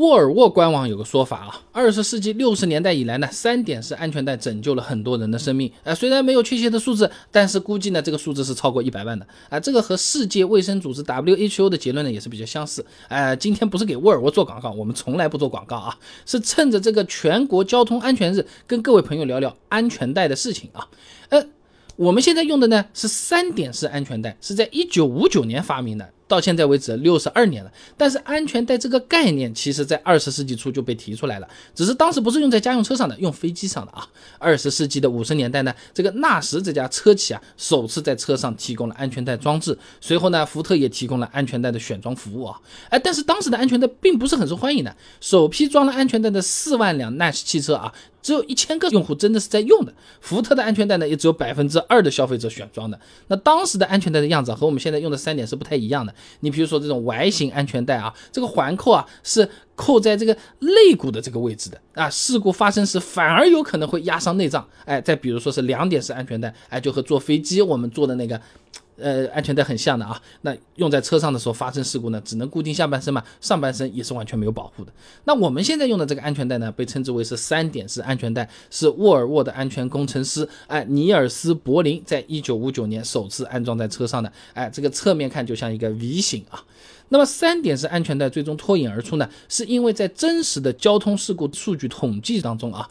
沃尔沃官网有个说法啊，二十世纪六十年代以来呢，三点式安全带拯救了很多人的生命。呃，虽然没有确切的数字，但是估计呢，这个数字是超过一百万的。啊，这个和世界卫生组织 WHO 的结论呢也是比较相似。呃，今天不是给沃尔沃做广告，我们从来不做广告啊，是趁着这个全国交通安全日，跟各位朋友聊聊安全带的事情啊。呃，我们现在用的呢是三点式安全带，是在一九五九年发明的。到现在为止六十二年了，但是安全带这个概念，其实在二十世纪初就被提出来了，只是当时不是用在家用车上的，用飞机上的啊。二十世纪的五十年代呢，这个纳什这家车企啊，首次在车上提供了安全带装置，随后呢，福特也提供了安全带的选装服务啊。哎，但是当时的安全带并不是很受欢迎的，首批装了安全带的四万辆纳什汽车啊。只有一千个用户真的是在用的，福特的安全带呢，也只有百分之二的消费者选装的。那当时的安全带的样子和我们现在用的三点是不太一样的。你比如说这种 Y 型安全带啊，这个环扣啊是扣在这个肋骨的这个位置的啊，事故发生时反而有可能会压伤内脏。哎，再比如说是两点式安全带，哎，就和坐飞机我们坐的那个。呃，安全带很像的啊，那用在车上的时候发生事故呢，只能固定下半身嘛，上半身也是完全没有保护的。那我们现在用的这个安全带呢，被称之为是三点式安全带，是沃尔沃的安全工程师哎尼尔斯柏林在一九五九年首次安装在车上的，哎，这个侧面看就像一个 V 型啊。那么三点式安全带最终脱颖而出呢，是因为在真实的交通事故数据统计当中啊，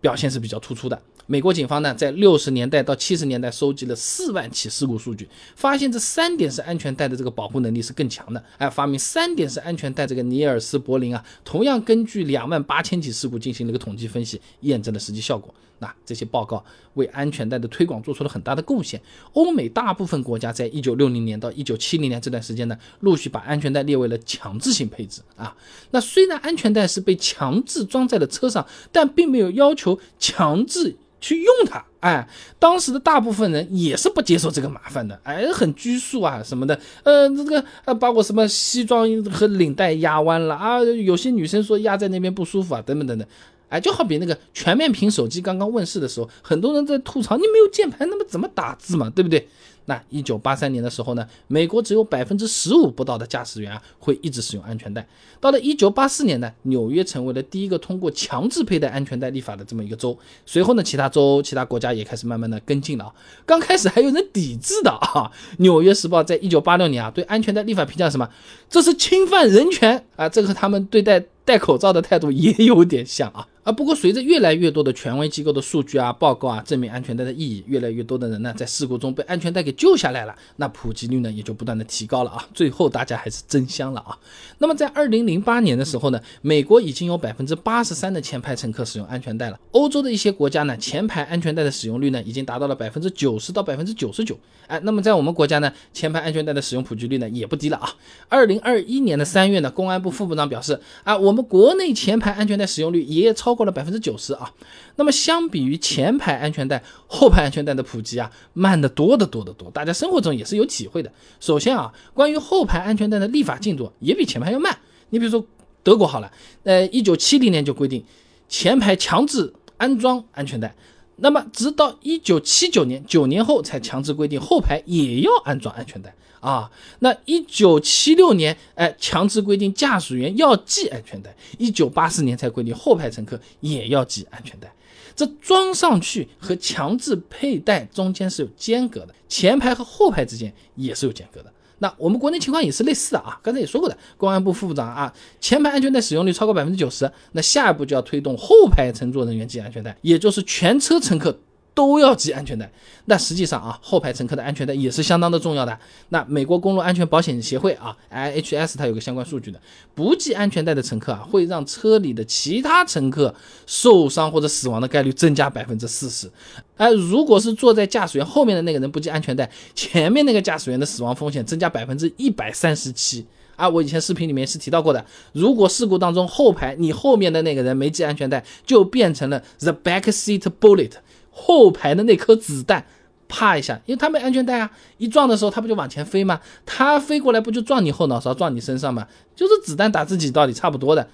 表现是比较突出的。美国警方呢，在六十年代到七十年代收集了四万起事故数据，发现这三点式安全带的这个保护能力是更强的。哎，发明三点式安全带这个尼尔斯柏林啊，同样根据两万八千起事故进行了一个统计分析，验证了实际效果。那这些报告为安全带的推广做出了很大的贡献。欧美大部分国家在一九六零年到一九七零年这段时间呢，陆续把安全带列为了强制性配置啊。那虽然安全带是被强制装在了车上，但并没有要求强制。去用它，哎，当时的大部分人也是不接受这个麻烦的，哎，很拘束啊什么的，呃，这个呃，把我什么西装和领带压弯了啊，有些女生说压在那边不舒服啊，等等等等，哎，就好比那个全面屏手机刚刚问世的时候，很多人在吐槽你没有键盘，那么怎么打字嘛，对不对？那一九八三年的时候呢，美国只有百分之十五不到的驾驶员啊会一直使用安全带。到了一九八四年呢，纽约成为了第一个通过强制佩戴安全带立法的这么一个州。随后呢，其他州、其他国家也开始慢慢的跟进了啊。刚开始还有人抵制的啊。纽约时报在一九八六年啊对安全带立法评价什么？这是侵犯人权啊！这个和他们对待戴口罩的态度也有点像啊。啊，不过随着越来越多的权威机构的数据啊、报告啊证明安全带的意义，越来越多的人呢在事故中被安全带给救下来了，那普及率呢也就不断的提高了啊。最后大家还是真香了啊。那么在二零零八年的时候呢，美国已经有百分之八十三的前排乘客使用安全带了。欧洲的一些国家呢，前排安全带的使用率呢已经达到了百分之九十到百分之九十九。哎，那么在我们国家呢，前排安全带的使用普及率呢也不低了啊。二零二一年的三月呢，公安部副部长表示啊，我们国内前排安全带使用率也超。超过了百分之九十啊，那么相比于前排安全带，后排安全带的普及啊，慢得多得多得多。大家生活中也是有体会的。首先啊，关于后排安全带的立法进度也比前排要慢。你比如说德国好了，呃，一九七零年就规定前排强制安装安全带。那么，直到一九七九年，九年后才强制规定后排也要安装安全带啊。那一九七六年，哎，强制规定驾驶员要系安全带。一九八四年才规定后排乘客也要系安全带。这装上去和强制佩戴中间是有间隔的，前排和后排之间也是有间隔的。那我们国内情况也是类似的啊，刚才也说过的，公安部副部长啊，前排安全带使用率超过百分之九十，那下一步就要推动后排乘坐人员系安全带，也就是全车乘客。都要系安全带，那实际上啊，后排乘客的安全带也是相当的重要的。那美国公路安全保险协会啊，IHS 它有个相关数据的，不系安全带的乘客啊，会让车里的其他乘客受伤或者死亡的概率增加百分之四十。哎，如果是坐在驾驶员后面的那个人不系安全带，前面那个驾驶员的死亡风险增加百分之一百三十七。啊，我以前视频里面是提到过的，如果事故当中后排你后面的那个人没系安全带，就变成了 the back seat bullet。后排的那颗子弹，啪一下，因为他没安全带啊，一撞的时候他不就往前飞吗？他飞过来不就撞你后脑勺，撞你身上吗？就是子弹打自己道理差不多的，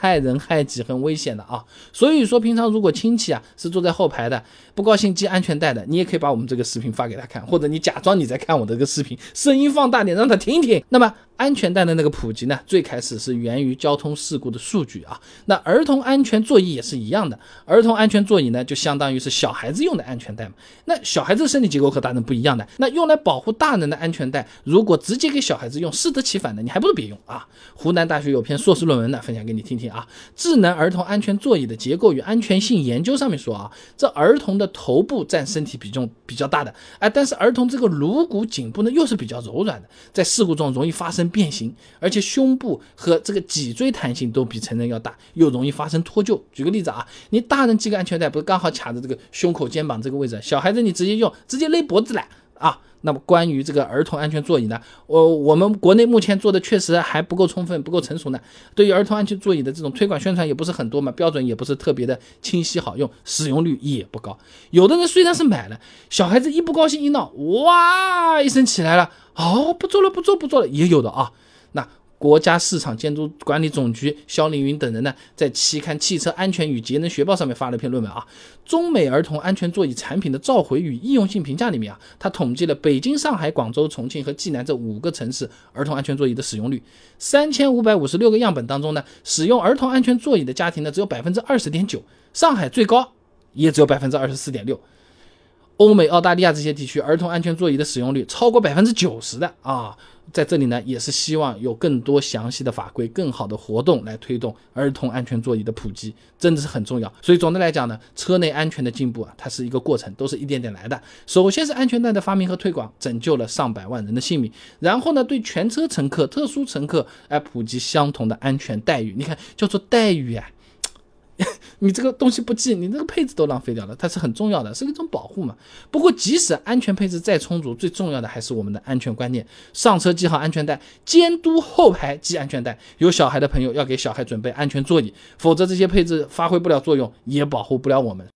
害人害己，很危险的啊。所以说，平常如果亲戚啊是坐在后排的，不高兴系安全带的，你也可以把我们这个视频发给他看，或者你假装你在看我的这个视频，声音放大点，让他听听。那么。安全带的那个普及呢，最开始是源于交通事故的数据啊。那儿童安全座椅也是一样的，儿童安全座椅呢，就相当于是小孩子用的安全带嘛。那小孩子身体结构和大人不一样的，那用来保护大人的安全带，如果直接给小孩子用，适得其反的，你还不如别用啊。湖南大学有篇硕士论文呢，分享给你听听啊。智能儿童安全座椅的结构与安全性研究上面说啊，这儿童的头部占身体比重比较大的，哎，但是儿童这个颅骨颈部呢又是比较柔软的，在事故中容易发生。变形，而且胸部和这个脊椎弹性都比成人要大，又容易发生脱臼。举个例子啊，你大人系个安全带，不是刚好卡着这个胸口、肩膀这个位置，小孩子你直接用，直接勒脖子了啊。那么关于这个儿童安全座椅呢，我我们国内目前做的确实还不够充分，不够成熟呢。对于儿童安全座椅的这种推广宣传也不是很多嘛，标准也不是特别的清晰好用，使用率也不高。有的人虽然是买了，小孩子一不高兴一闹，哇一声起来了。哦，不做了，不做，不做了，也有的啊。那国家市场监督管理总局肖凌云等人呢，在期刊《汽车安全与节能学报》上面发了一篇论文啊，《中美儿童安全座椅产品的召回与易用性评价》里面啊，他统计了北京、上海、广州、重庆和济南这五个城市儿童安全座椅的使用率，三千五百五十六个样本当中呢，使用儿童安全座椅的家庭呢，只有百分之二十点九，上海最高也只有百分之二十四点六。欧美、澳大利亚这些地区儿童安全座椅的使用率超过百分之九十的啊，在这里呢也是希望有更多详细的法规、更好的活动来推动儿童安全座椅的普及，真的是很重要。所以总的来讲呢，车内安全的进步啊，它是一个过程，都是一点点来的。首先是安全带的发明和推广，拯救了上百万人的性命，然后呢，对全车乘客、特殊乘客来普及相同的安全待遇。你看，叫做待遇啊。你这个东西不系，你这个配置都浪费掉了，它是很重要的，是一种保护嘛。不过即使安全配置再充足，最重要的还是我们的安全观念。上车系好安全带，监督后排系安全带。有小孩的朋友要给小孩准备安全座椅，否则这些配置发挥不了作用，也保护不了我们。